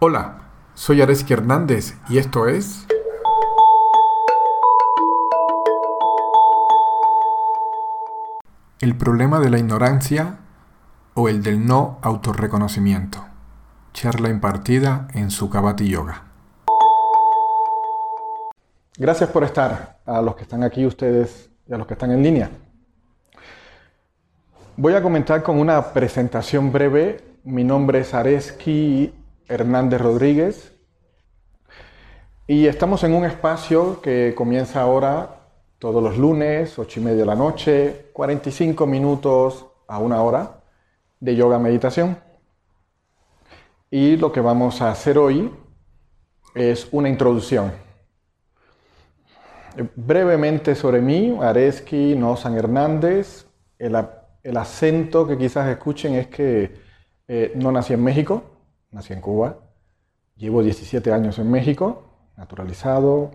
Hola, soy Areski Hernández y esto es... El problema de la ignorancia o el del no autorreconocimiento. Charla impartida en Sukhavati Yoga. Gracias por estar a los que están aquí ustedes y a los que están en línea. Voy a comentar con una presentación breve. Mi nombre es Areski Hernández Rodríguez y estamos en un espacio que comienza ahora todos los lunes, 8 y media de la noche, 45 minutos a una hora de yoga meditación. Y lo que vamos a hacer hoy es una introducción. Brevemente sobre mí, Areski No San Hernández. El, acento que quizás escuchen es que eh, no nací en México, nací en Cuba. Llevo 17 años en México, naturalizado,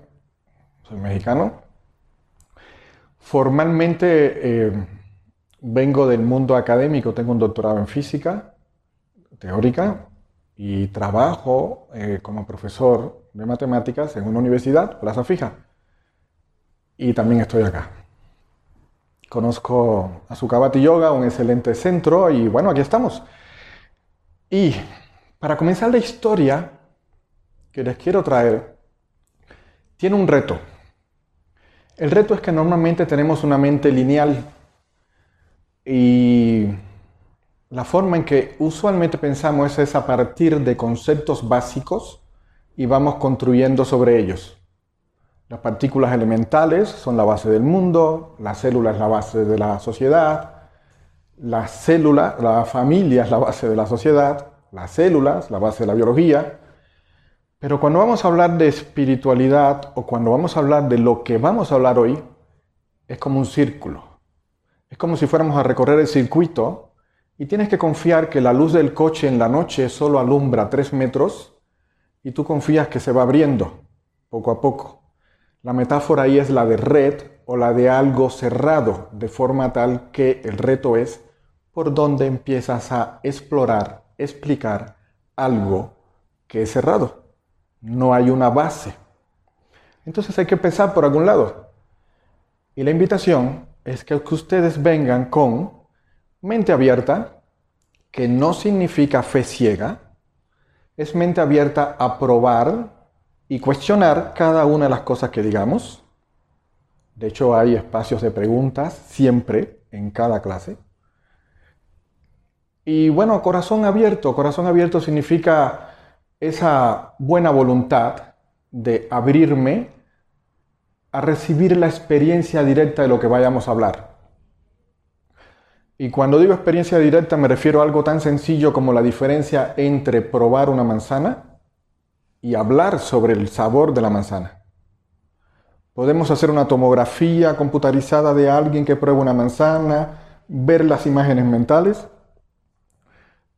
soy mexicano. Formalmente eh, vengo del mundo académico, tengo un doctorado en física teórica y trabajo eh, como profesor de matemáticas en una universidad, Plaza Fija. Y también estoy acá. Conozco a Sukhavati Yoga, un excelente centro, y bueno, aquí estamos. Y para comenzar la historia que les quiero traer, tiene un reto. El reto es que normalmente tenemos una mente lineal y la forma en que usualmente pensamos es a partir de conceptos básicos y vamos construyendo sobre ellos. Las partículas elementales son la base del mundo, la célula es la base de la sociedad, la célula, la familia es la base de la sociedad, las células, la base de la biología, pero cuando vamos a hablar de espiritualidad o cuando vamos a hablar de lo que vamos a hablar hoy, es como un círculo. Es como si fuéramos a recorrer el circuito y tienes que confiar que la luz del coche en la noche solo alumbra tres metros y tú confías que se va abriendo poco a poco. La metáfora ahí es la de red o la de algo cerrado, de forma tal que el reto es por dónde empiezas a explorar, explicar algo que es cerrado no hay una base. Entonces hay que empezar por algún lado. Y la invitación es que ustedes vengan con mente abierta, que no significa fe ciega, es mente abierta a probar y cuestionar cada una de las cosas que digamos. De hecho, hay espacios de preguntas siempre en cada clase. Y bueno, corazón abierto. Corazón abierto significa esa buena voluntad de abrirme a recibir la experiencia directa de lo que vayamos a hablar. Y cuando digo experiencia directa me refiero a algo tan sencillo como la diferencia entre probar una manzana y hablar sobre el sabor de la manzana. Podemos hacer una tomografía computarizada de alguien que prueba una manzana, ver las imágenes mentales,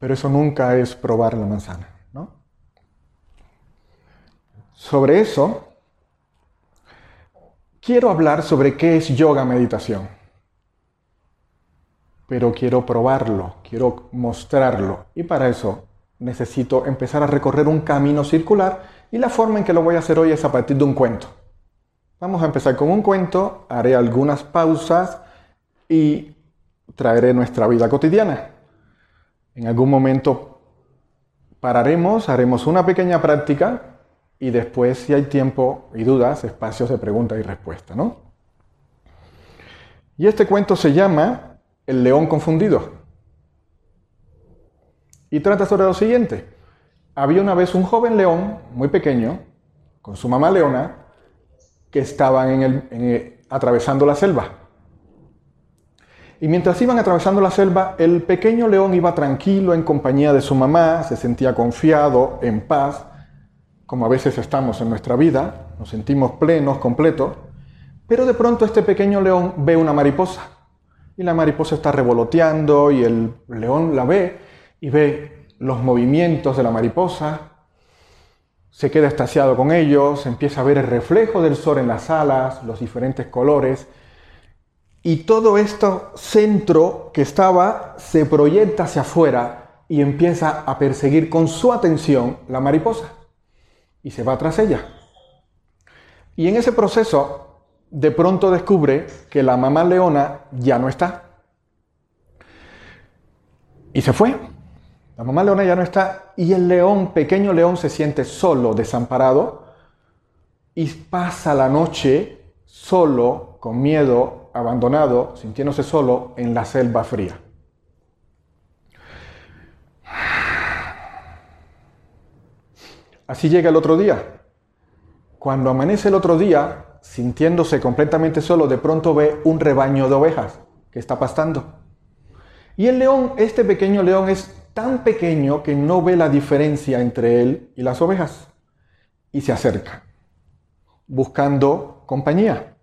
pero eso nunca es probar la manzana. Sobre eso, quiero hablar sobre qué es yoga meditación. Pero quiero probarlo, quiero mostrarlo. Y para eso necesito empezar a recorrer un camino circular y la forma en que lo voy a hacer hoy es a partir de un cuento. Vamos a empezar con un cuento, haré algunas pausas y traeré nuestra vida cotidiana. En algún momento pararemos, haremos una pequeña práctica y después, si hay tiempo y dudas, espacios de pregunta y respuesta, ¿no? Y este cuento se llama El león confundido. Y trata sobre lo siguiente. Había una vez un joven león, muy pequeño, con su mamá leona, que estaban atravesando la selva. Y mientras iban atravesando la selva, el pequeño león iba tranquilo en compañía de su mamá, se sentía confiado, en paz, como a veces estamos en nuestra vida, nos sentimos plenos, completos, pero de pronto este pequeño león ve una mariposa y la mariposa está revoloteando y el león la ve y ve los movimientos de la mariposa, se queda estasiado con ellos, empieza a ver el reflejo del sol en las alas, los diferentes colores, y todo este centro que estaba se proyecta hacia afuera y empieza a perseguir con su atención la mariposa y se va tras ella. Y en ese proceso, de pronto descubre que la mamá leona ya no está. Y se fue. La mamá leona ya no está y el león, pequeño león, se siente solo, desamparado y pasa la noche solo, con miedo, abandonado, sintiéndose solo en la selva fría. Así llega el otro día. Cuando amanece el otro día, sintiéndose completamente solo, de pronto ve un rebaño de ovejas que está pastando. Y el león, este pequeño león, es tan pequeño que no ve la diferencia entre él y las ovejas. Y se acerca, buscando compañía,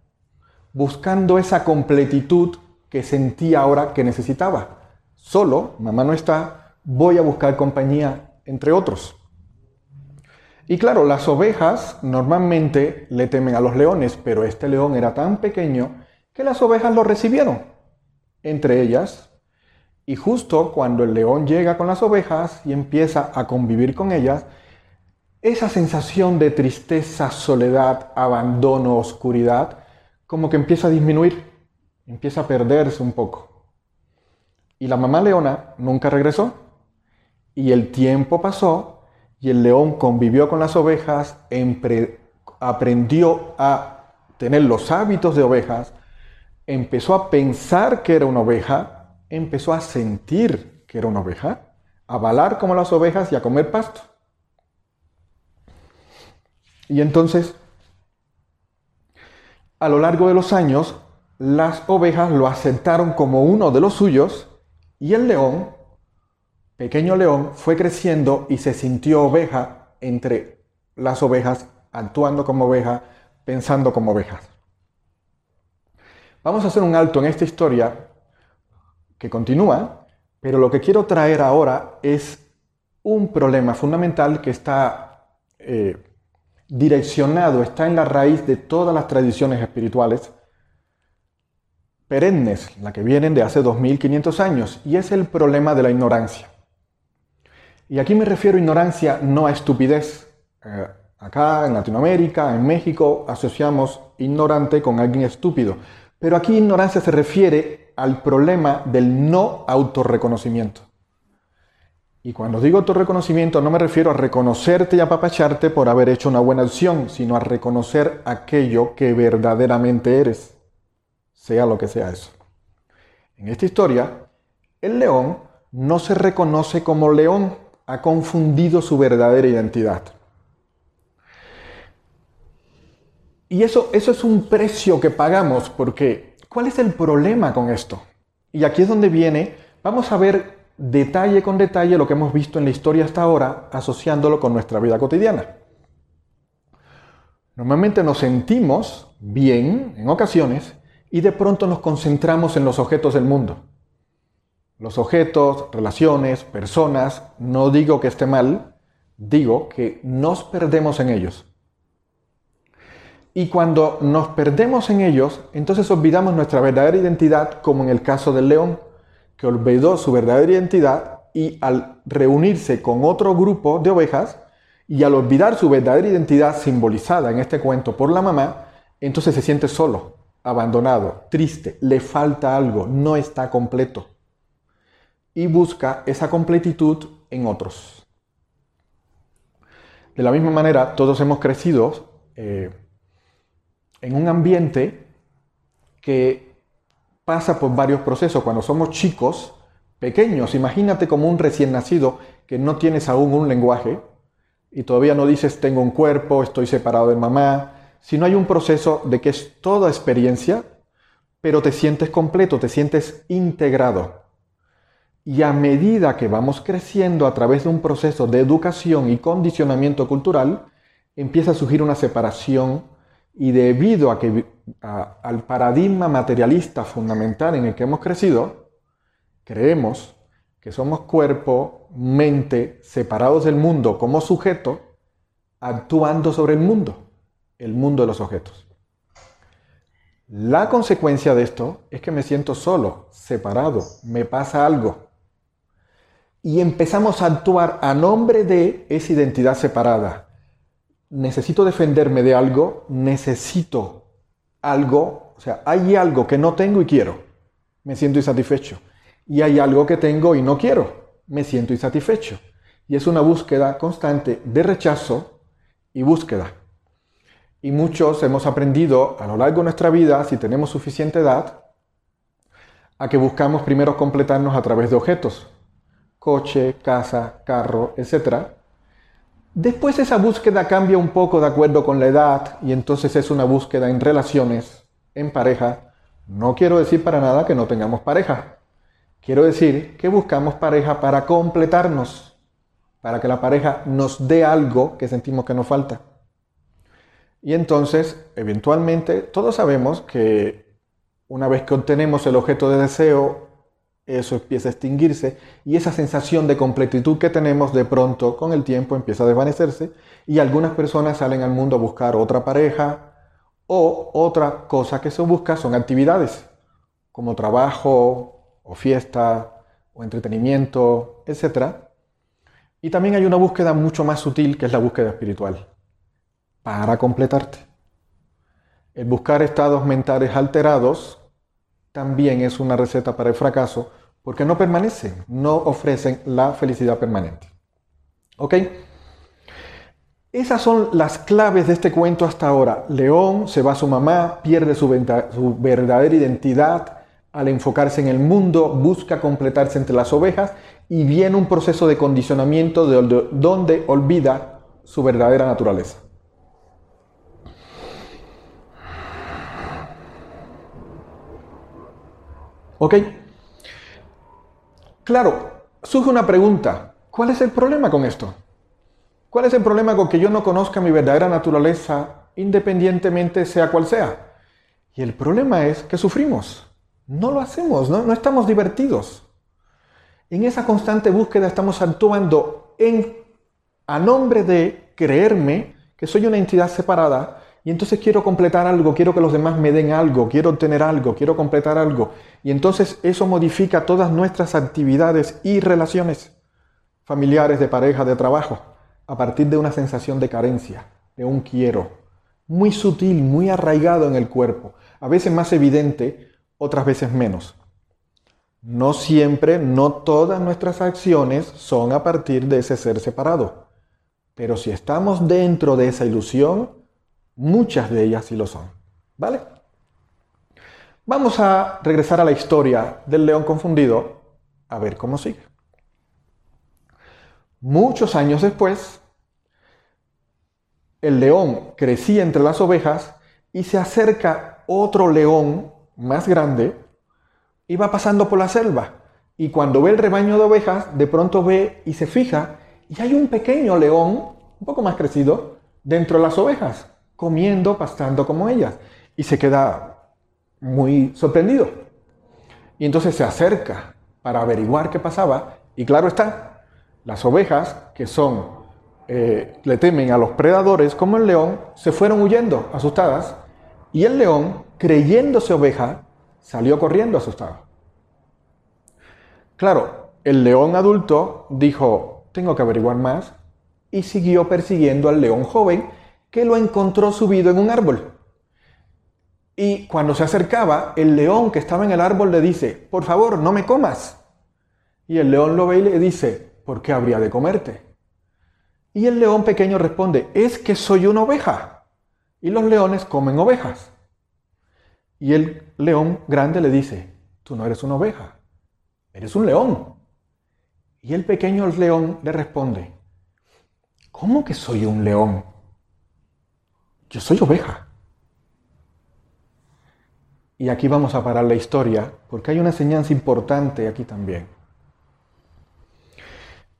buscando esa completitud que sentía ahora que necesitaba. Solo, mamá no está, voy a buscar compañía entre otros. Y claro, las ovejas normalmente le temen a los leones, pero este león era tan pequeño que las ovejas lo recibieron. Entre ellas, y justo cuando el león llega con las ovejas y empieza a convivir con ellas, esa sensación de tristeza, soledad, abandono, oscuridad, como que empieza a disminuir, empieza a perderse un poco. Y la mamá leona nunca regresó. Y el tiempo pasó y el león convivió con las ovejas, aprendió a tener los hábitos de ovejas, empezó a pensar que era una oveja, empezó a sentir que era una oveja, a balar como las ovejas y a comer pasto. Y entonces, a lo largo de los años, las ovejas lo aceptaron como uno de los suyos y el león, pequeño león, fue creciendo y se sintió oveja entre las ovejas, actuando como oveja, pensando como ovejas. Vamos a hacer un alto en esta historia que continúa, pero lo que quiero traer ahora es un problema fundamental que está eh, direccionado, está en la raíz de todas las tradiciones espirituales perennes, la que vienen de hace 2500 años, y es el problema de la ignorancia. Y aquí me refiero a ignorancia no a estupidez. Eh, acá en Latinoamérica, en México, asociamos ignorante con alguien estúpido. Pero aquí ignorancia se refiere al problema del no autorreconocimiento. Y cuando digo autorreconocimiento no me refiero a reconocerte y apapacharte por haber hecho una buena acción, sino a reconocer aquello que verdaderamente eres, sea lo que sea eso. En esta historia, el león no se reconoce como león, ha confundido su verdadera identidad. Y eso, eso es un precio que pagamos porque ¿Cuál es el problema con esto? Y aquí es donde viene, vamos a ver detalle con detalle lo que hemos visto en la historia hasta ahora, asociándolo con nuestra vida cotidiana. Normalmente nos sentimos bien en ocasiones y de pronto nos concentramos en los objetos del mundo. Los objetos, relaciones, personas, no digo que esté mal, digo que nos perdemos en ellos. Y cuando nos perdemos en ellos, entonces olvidamos nuestra verdadera identidad, como en el caso del león, que olvidó su verdadera identidad y al reunirse con otro grupo de ovejas, y al olvidar su verdadera identidad simbolizada en este cuento por la mamá, entonces se siente solo, abandonado, triste, le falta algo, no está completo. Y busca esa completitud en otros. De la misma manera, todos hemos crecido eh, en un ambiente que pasa por varios procesos. Cuando somos chicos, pequeños, imagínate como un recién nacido que no tienes aún un lenguaje y todavía no dices tengo un cuerpo, estoy separado de mamá, sino hay un proceso de que es toda experiencia, pero te sientes completo, te sientes integrado. Y a medida que vamos creciendo a través de un proceso de educación y condicionamiento cultural, empieza a surgir una separación y debido a que, al paradigma materialista fundamental en el que hemos crecido, creemos que somos cuerpo, mente, separados del mundo como sujeto, actuando sobre el mundo, el mundo de los objetos. La consecuencia de esto es que me siento solo, separado, me pasa algo. y empezamos a actuar a nombre de esa identidad separada. Necesito defenderme de algo, necesito algo, o sea, hay algo que no tengo y quiero, me siento insatisfecho. Y hay algo que tengo y no quiero, me siento insatisfecho. Y es una búsqueda constante de rechazo y búsqueda. Y muchos hemos aprendido a lo largo de nuestra vida, si tenemos suficiente edad, a que buscamos primero completarnos a través de objetos, coche, casa, carro, etc. Después esa búsqueda cambia un poco de acuerdo con la edad y entonces es una búsqueda en relaciones, en pareja. No quiero decir para nada que no tengamos pareja. Quiero decir que buscamos pareja para completarnos, para que la pareja nos dé algo que sentimos que nos falta. Y entonces, eventualmente, todos sabemos que una vez que obtenemos el objeto de deseo, eso empieza a extinguirse y esa sensación de completitud que tenemos de pronto con el tiempo empieza a desvanecerse y algunas personas salen al mundo a buscar otra pareja o otra cosa que se busca son actividades como trabajo o fiesta o entretenimiento, etc. Y también hay una búsqueda mucho más sutil que es la búsqueda espiritual para completarte. El buscar estados mentales alterados también es una receta para el fracaso porque no permanecen, no ofrecen la felicidad permanente. ¿Ok? Esas son las claves de este cuento hasta ahora. León se va a su mamá, pierde su, su verdadera identidad al enfocarse en el mundo, busca completarse entre las ovejas y viene un proceso de condicionamiento de donde olvida su verdadera naturaleza. ¿Ok? Claro, surge una pregunta. ¿Cuál es el problema con esto? ¿Cuál es el problema con que yo no conozca mi verdadera naturaleza independientemente sea cual sea? Y el problema es que sufrimos. No lo hacemos, no, estamos divertidos. En esa constante búsqueda estamos actuando en, a nombre de creerme que soy una entidad separada y entonces quiero completar algo, quiero que los demás me den algo, quiero obtener algo, quiero completar algo. Y entonces eso modifica todas nuestras actividades y relaciones familiares, de pareja, de trabajo, a partir de una sensación de carencia, de un quiero, muy sutil, muy arraigado en el cuerpo, a veces más evidente, otras veces menos. No siempre, no todas nuestras acciones son a partir de ese ser separado. Pero si estamos dentro de esa ilusión, Muchas de ellas sí lo son. ¿Vale? Vamos a regresar a la historia del león confundido a ver cómo sigue. Muchos años después, el león crecía entre las ovejas y se acerca otro león más grande y va pasando por la selva. Y cuando ve el rebaño de ovejas, de pronto ve y se fija y hay un pequeño león, un poco más crecido, dentro de las ovejas comiendo, pastando como ellas. Y se queda muy sorprendido. Y entonces se acerca para averiguar qué pasaba. Y claro está, las ovejas, que son, eh, le temen a los predadores como el león, se fueron huyendo, asustadas. Y el león, creyéndose oveja, salió corriendo asustado. Claro, el león adulto dijo, tengo que averiguar más, y siguió persiguiendo al león joven, que lo encontró subido en un árbol. Y cuando se acercaba, el león que estaba en el árbol le dice, por favor, no me comas. Y el león lo ve y le dice, ¿por qué habría de comerte? Y el león pequeño responde, es que soy una oveja. Y los leones comen ovejas. Y el león grande le dice, tú no eres una oveja, eres un león. Y el pequeño león le responde, ¿cómo que soy un león? Yo soy oveja. Y aquí vamos a parar la historia porque hay una enseñanza importante aquí también.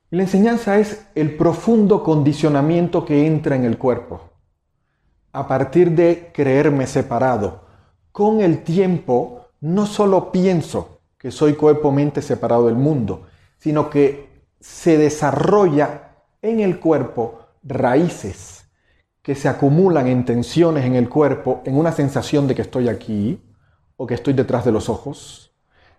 la enseñanza es el profundo condicionamiento que entra en el cuerpo. A partir de creerme separado, con el tiempo no solo pienso que soy cuerpo-mente separado del mundo, sino que se desarrolla en el cuerpo raíces que se acumulan en tensiones en el cuerpo, en una sensación de que estoy aquí o que estoy detrás de los ojos,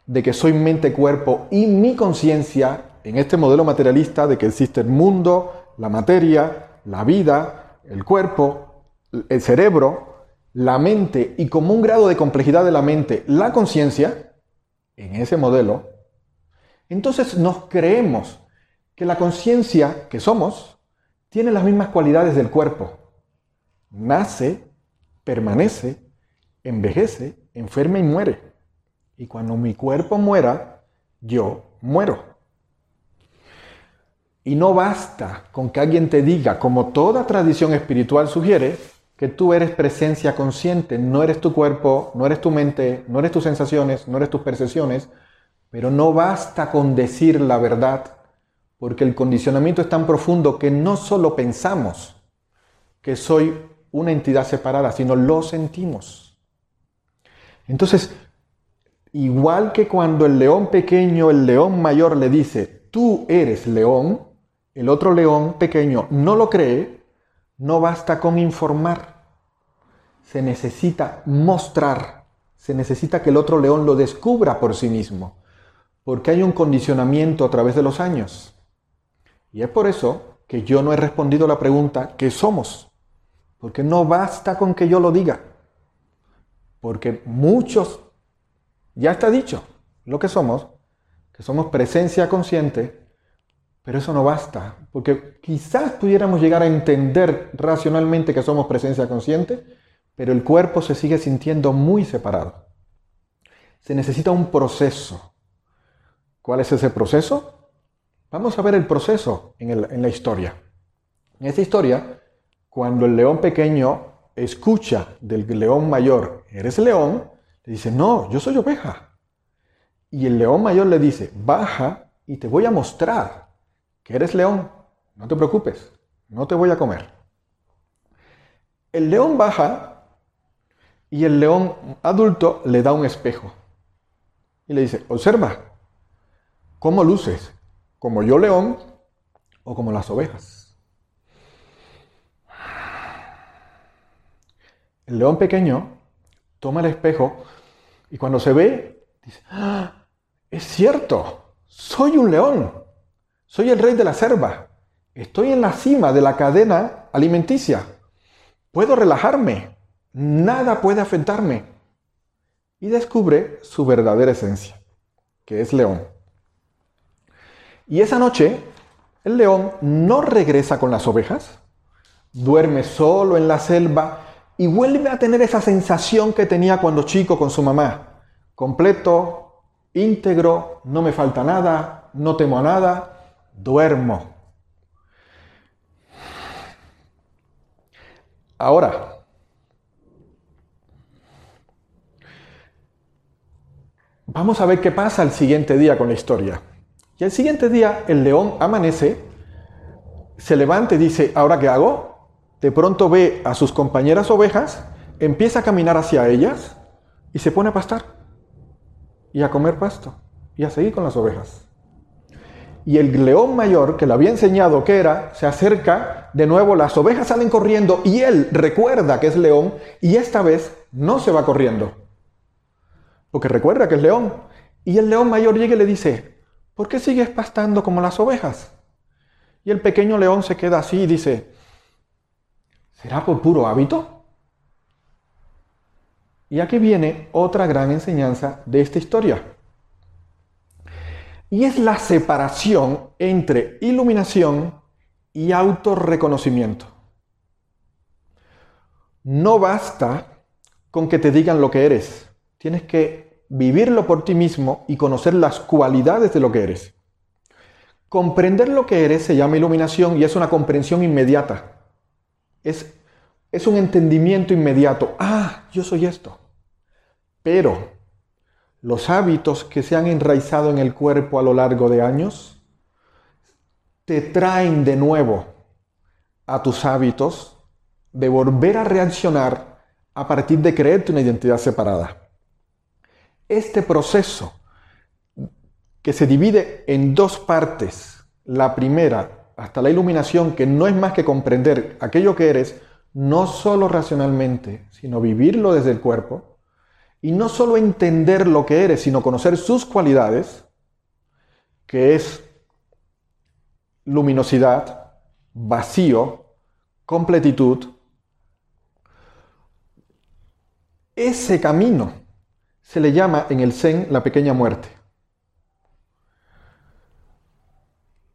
de que soy mente-cuerpo y mi conciencia en este modelo materialista de que existe el mundo, la materia, la vida, el cuerpo, el cerebro, la mente y como un grado de complejidad de la mente, la conciencia, en ese modelo, entonces nos creemos que la conciencia que somos tiene las mismas cualidades del cuerpo. Nace, permanece, envejece, enferma y muere. Y cuando mi cuerpo muera, yo muero. Y no basta con que alguien te diga, como toda tradición espiritual sugiere, que tú eres presencia consciente, no eres tu cuerpo, no eres tu mente, no eres tus sensaciones, no eres tus percepciones, pero no basta con decir la verdad, porque el condicionamiento es tan profundo que no solo pensamos que soy una entidad separada, sino lo sentimos. Entonces, igual que cuando el león pequeño, el león mayor le dice, tú eres león, el otro león pequeño no lo cree, no basta con informar. Se necesita mostrar, se necesita que el otro león lo descubra por sí mismo, porque hay un condicionamiento a través de los años. Y es por eso que yo no he respondido la pregunta, ¿qué somos? Porque no basta con que yo lo diga, porque muchos, ya está dicho lo que somos, que somos presencia consciente, pero eso no basta, porque quizás pudiéramos llegar a entender racionalmente que somos presencia consciente, pero el cuerpo se sigue sintiendo muy separado. Se necesita un proceso. ¿Cuál es ese proceso? Vamos a ver el proceso en, la historia. En esta historia, cuando el león pequeño escucha del león mayor, eres león, le dice, no, yo soy oveja. Y el león mayor le dice, baja y te voy a mostrar que eres león, no te preocupes, no te voy a comer. El león baja y el león adulto le da un espejo y le dice, observa, ¿cómo luces? ¿Como yo león o como las ovejas? El león pequeño toma el espejo y cuando se ve, dice, ¡Ah! es cierto, soy un león. Soy el rey de la selva. Estoy en la cima de la cadena alimenticia. Puedo relajarme. Nada puede afectarme. Y descubre su verdadera esencia, que es león. Y esa noche, el león no regresa con las ovejas, duerme solo en la selva y vuelve a tener esa sensación que tenía cuando chico con su mamá. Completo, íntegro, no me falta nada, no temo a nada, duermo. Ahora, vamos a ver qué pasa el siguiente día con la historia. Y el siguiente día el león amanece, se levanta y dice, ¿ahora qué hago? De pronto ve a sus compañeras ovejas, empieza a caminar hacia ellas y se pone a pastar y a comer pasto y a seguir con las ovejas y el león mayor que le había enseñado que era, se acerca de nuevo, las ovejas salen corriendo y él recuerda que es león y esta vez no se va corriendo. Porque recuerda que es león. Y el león mayor llega y le dice, ¿por qué sigues pastando como las ovejas? Y el pequeño león se queda así y dice, ¿será por puro hábito? Y aquí viene otra gran enseñanza de esta historia. Y es la separación entre iluminación y autorreconocimiento. No basta con que te digan lo que eres. Tienes que vivirlo por ti mismo y conocer las cualidades de lo que eres. Comprender lo que eres se llama iluminación y es una comprensión inmediata. Es, es un entendimiento inmediato. Ah, yo soy esto. Pero los hábitos que se han enraizado en el cuerpo a lo largo de años te traen de nuevo a tus hábitos de volver a reaccionar a partir de creerte una identidad separada. Este proceso que se divide en dos partes, la primera hasta la iluminación, que no es más que comprender aquello que eres, no solo racionalmente, sino vivirlo desde el cuerpo, y no solo entender lo que eres, sino conocer sus cualidades, que es luminosidad, vacío, completitud. Ese camino se le llama en el Zen la pequeña muerte.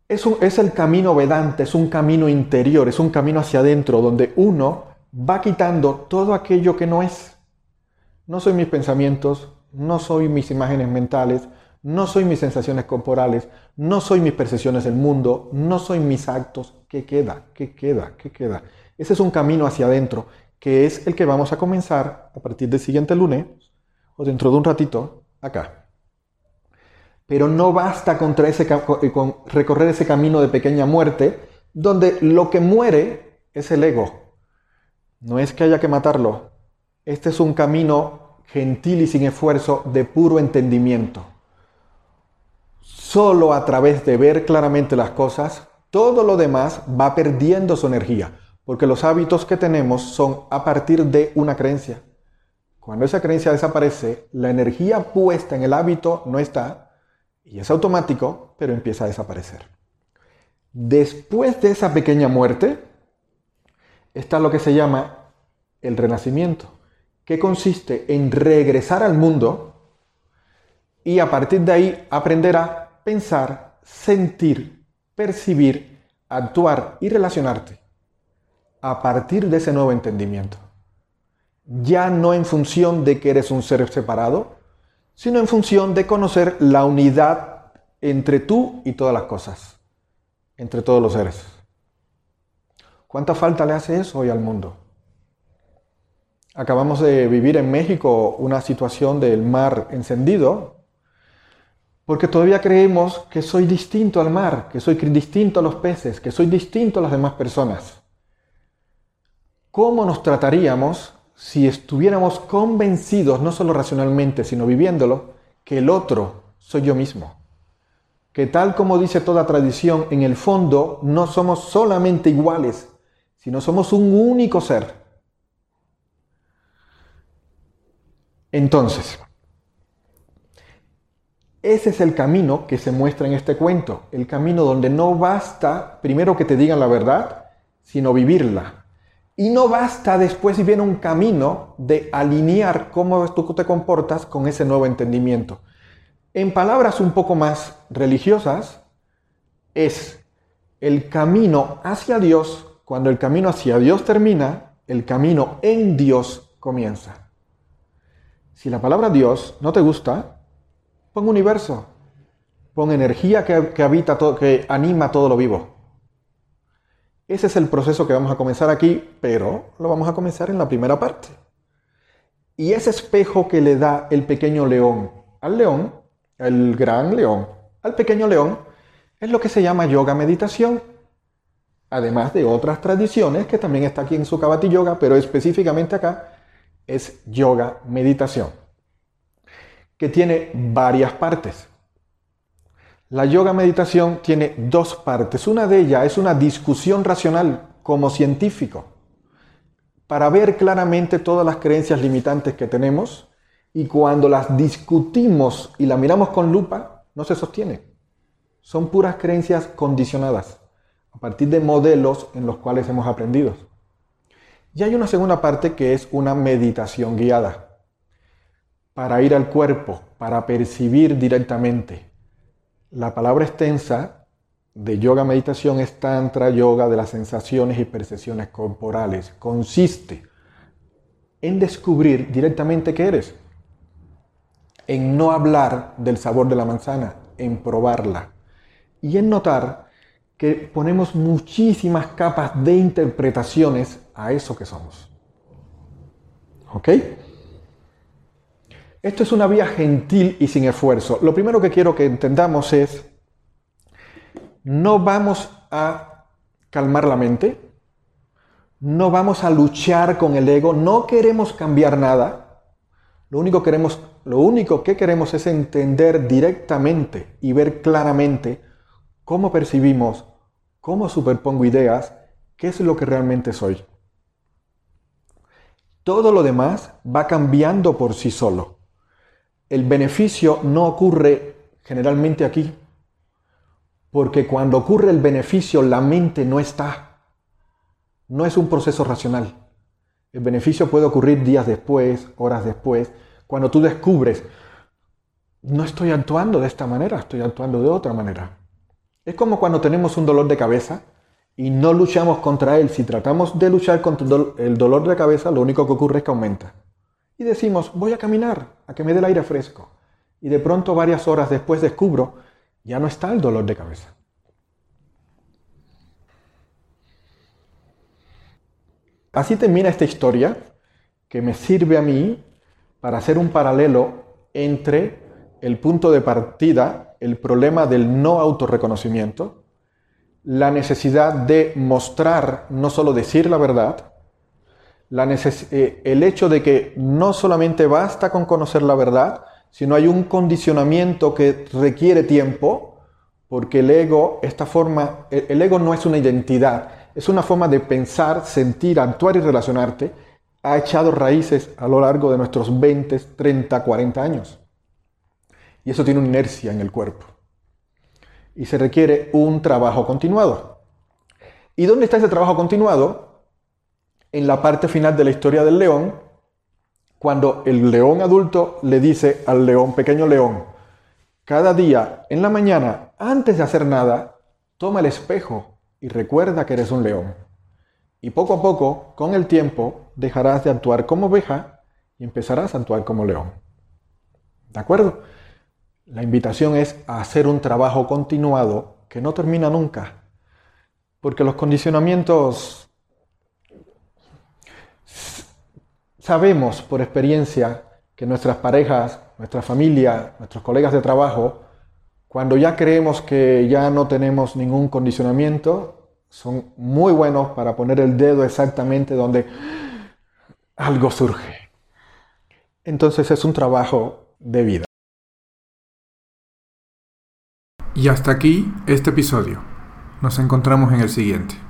Es, es, el camino vedante, es un camino interior, es un camino hacia adentro, donde uno va quitando todo aquello que no es. No soy mis pensamientos, no soy mis imágenes mentales, no soy mis sensaciones corporales, no soy mis percepciones del mundo, no soy mis actos. ¿Qué queda? ¿Qué queda? ¿Qué queda? Ese es un camino hacia adentro, que es el que vamos a comenzar a partir del siguiente lunes, o dentro de un ratito, acá. Pero no basta contra ese, con recorrer ese camino de pequeña muerte, donde lo que muere es el ego. No es que haya que matarlo. Este es un camino gentil y sin esfuerzo de puro entendimiento. Solo a través de ver claramente las cosas, todo lo demás va perdiendo su energía, porque los hábitos que tenemos son a partir de una creencia. Cuando esa creencia desaparece, la energía puesta en el hábito no está, y es automático, pero empieza a desaparecer. Después de esa pequeña muerte, está lo que se llama el renacimiento, que consiste en regresar al mundo y a partir de ahí aprender a pensar, sentir, percibir, actuar y relacionarte a partir de ese nuevo entendimiento. Ya no en función de que eres un ser separado, sino en función de conocer la unidad entre tú y todas las cosas, entre todos los seres. ¿Cuánta falta le hace eso hoy al mundo? Acabamos de vivir en México una situación del mar encendido, porque todavía creemos que soy distinto al mar, que soy distinto a los peces, que soy distinto a las demás personas. ¿Cómo nos trataríamos si estuviéramos convencidos, no solo racionalmente, sino viviéndolo, que el otro soy yo mismo? Que tal como dice toda tradición, en el fondo no somos solamente iguales, sino somos un único ser. Entonces, ese es el camino que se muestra en este cuento, el camino donde no basta primero que te digan la verdad, sino vivirla. Y no basta después si viene un camino de alinear cómo tú te comportas con ese nuevo entendimiento. En palabras un poco más religiosas, es el camino hacia Dios, cuando el camino hacia Dios termina, el camino en Dios comienza. Si la palabra Dios no te gusta, Pon universo. Pon energía que, habita todo, que anima todo lo vivo. Ese es el proceso que vamos a comenzar aquí, pero lo vamos a comenzar en la primera parte. Y ese espejo que le da el pequeño león al león, el gran león, al pequeño león, es lo que se llama yoga meditación. Además de otras tradiciones que también está aquí en su Yoga, pero específicamente acá es yoga meditación que tiene varias partes. La yoga meditación tiene dos partes. Una de ellas es una discusión racional como científico para ver claramente todas las creencias limitantes que tenemos y cuando las discutimos y las miramos con lupa, no se sostiene. Son puras creencias condicionadas a partir de modelos en los cuales hemos aprendido. Y hay una segunda parte que es una meditación guiada para ir al cuerpo, para percibir directamente. La palabra extensa de yoga meditación es tantra yoga de las sensaciones y percepciones corporales. Consiste en descubrir directamente qué eres, en no hablar del sabor de la manzana, en probarla y en notar que ponemos muchísimas capas de interpretaciones a eso que somos. ¿Ok? Esto es una vía gentil y sin esfuerzo. Lo primero que quiero que entendamos es, no vamos a calmar la mente, no vamos a luchar con el ego, no queremos cambiar nada. Lo único, queremos, lo único que queremos es entender directamente y ver claramente cómo percibimos, cómo superpongo ideas, qué es lo que realmente soy. Todo lo demás va cambiando por sí solo el beneficio no ocurre generalmente aquí. Porque cuando ocurre el beneficio, la mente no está. No es un proceso racional. El beneficio puede ocurrir días después, horas después, cuando tú descubres, no estoy actuando de esta manera, estoy actuando de otra manera. Es como cuando tenemos un dolor de cabeza y no luchamos contra él. Si tratamos de luchar contra el dolor de cabeza, lo único que ocurre es que aumenta. Y decimos, voy a caminar, a que me dé el aire fresco. Y de pronto, varias horas después, descubro, ya no está el dolor de cabeza. Así termina esta historia que me sirve a mí para hacer un paralelo entre el punto de partida, el problema del no autorreconocimiento, la necesidad de mostrar, no solo decir la verdad, eh, el hecho de que no solamente basta con conocer la verdad, sino hay un condicionamiento que requiere tiempo, porque el ego, esta forma, el ego no es una identidad, es una forma de pensar, sentir, actuar y relacionarte, ha echado raíces a lo largo de nuestros 20, 30, 40 años. Y eso tiene una inercia en el cuerpo. Y se requiere un trabajo continuado. ¿Y dónde está ese trabajo continuado? En la parte final de la historia del león, cuando el león adulto le dice al león, pequeño león, cada día en la mañana, antes de hacer nada, toma el espejo y recuerda que eres un león. Y poco a poco, con el tiempo, dejarás de actuar como oveja y empezarás a actuar como león. ¿De acuerdo? La invitación es a hacer un trabajo continuado que no termina nunca. Porque los condicionamientos sabemos por experiencia que nuestras parejas, nuestra familia, nuestros colegas de trabajo, cuando ya creemos que ya no tenemos ningún condicionamiento, son muy buenos para poner el dedo exactamente donde algo surge. Entonces es un trabajo de vida. Y hasta aquí este episodio. Nos encontramos en el siguiente.